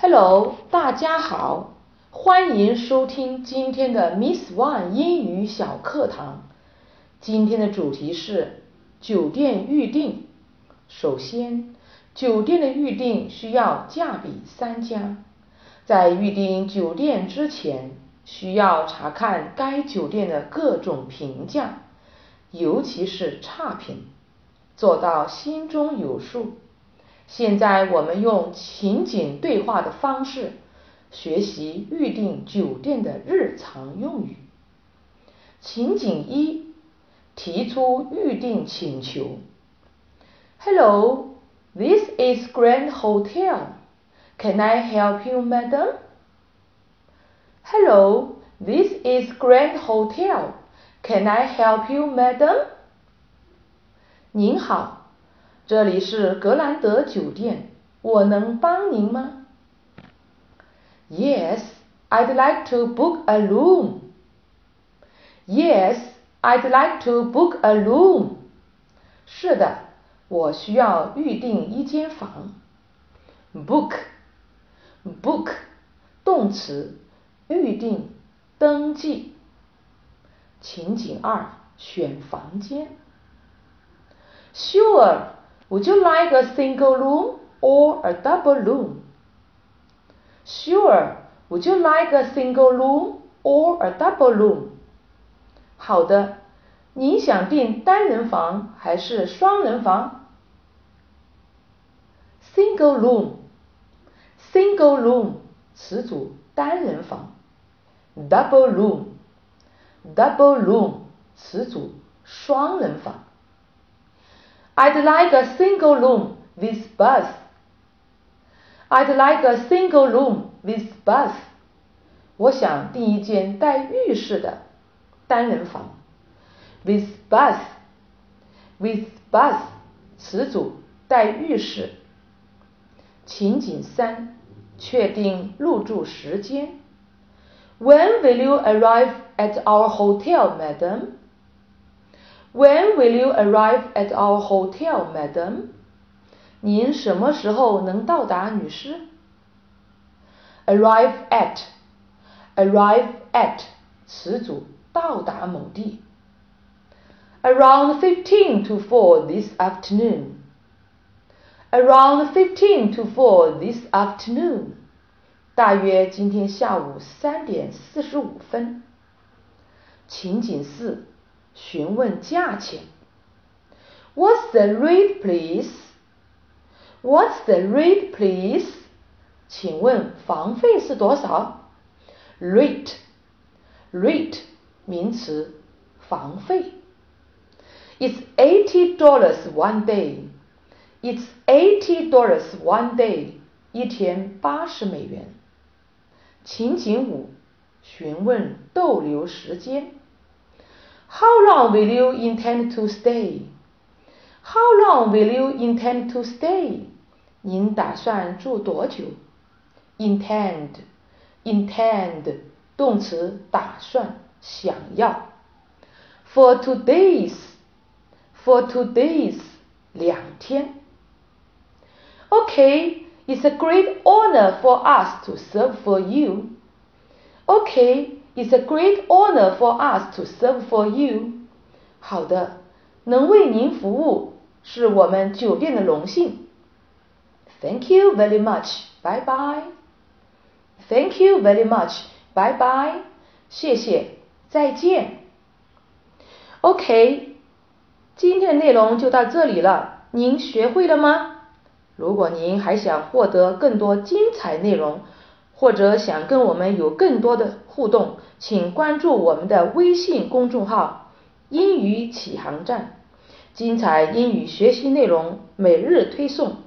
Hello，大家好，欢迎收听今天的 Miss One 英语小课堂。今天的主题是酒店预订。首先，酒店的预订需要价比三家。在预订酒店之前，需要查看该酒店的各种评价，尤其是差评，做到心中有数。现在我们用情景对话的方式学习预订酒店的日常用语。情景一，提出预订请求。Hello, this is Grand Hotel. Can I help you, madam? Hello, this is Grand Hotel. Can I help you, madam? 您好。 这里是格兰德酒店，我能帮您吗？Yes, I'd like to book a room. Yes, I'd like to book a room. 是的，我需要预订一间房。Book, book，动词，预订、登记。情景二，选房间。Sure. Would you like a single room or a double room? Sure. Would you like a single room or a double room? 好的，你想订单人房还是双人房？Single room. Single room 词组单人房。Double room. Double room 词组双人房。 I'd like a single room with bath. I'd like a single room with bath. 我想订一间带浴室的单人房。With bath, with bath 词组带浴室。情景三，确定入住时间。When will you arrive at our hotel, madam? When will you arrive at our hotel, madam? 您什么时候能到达，女士？Arrive at, arrive at 词组到达某地。Around fifteen to four this afternoon. Around fifteen to four this afternoon. 大约今天下午三点四十五分。情景四。 询问价钱。What's the rate, please? What's the rate, please? 请问房费是多少？Rate, rate 名词，房费。It's eighty dollars one day. It's eighty dollars one day. 一天八十美元。情景五，询问逗留时间。how long will you intend to stay? How long will you intend to stay? 您打算住多久？Intend, intend 动词，打算，想要。For two days, for two days 两天。Okay, it's a great honor for us to serve for you. Okay. It's a great honor for us to serve for you. 好的，能为您服务是我们酒店的荣幸。Thank you very much. Bye bye. Thank you very much. Bye bye. 谢谢，再见。OK，今天的内容就到这里了，您学会了吗？如果您还想获得更多精彩内容，或者想跟我们有更多的互动，请关注我们的微信公众号“英语启航站”，精彩英语学习内容每日推送。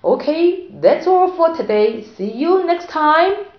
OK，that's all for today. See you next time.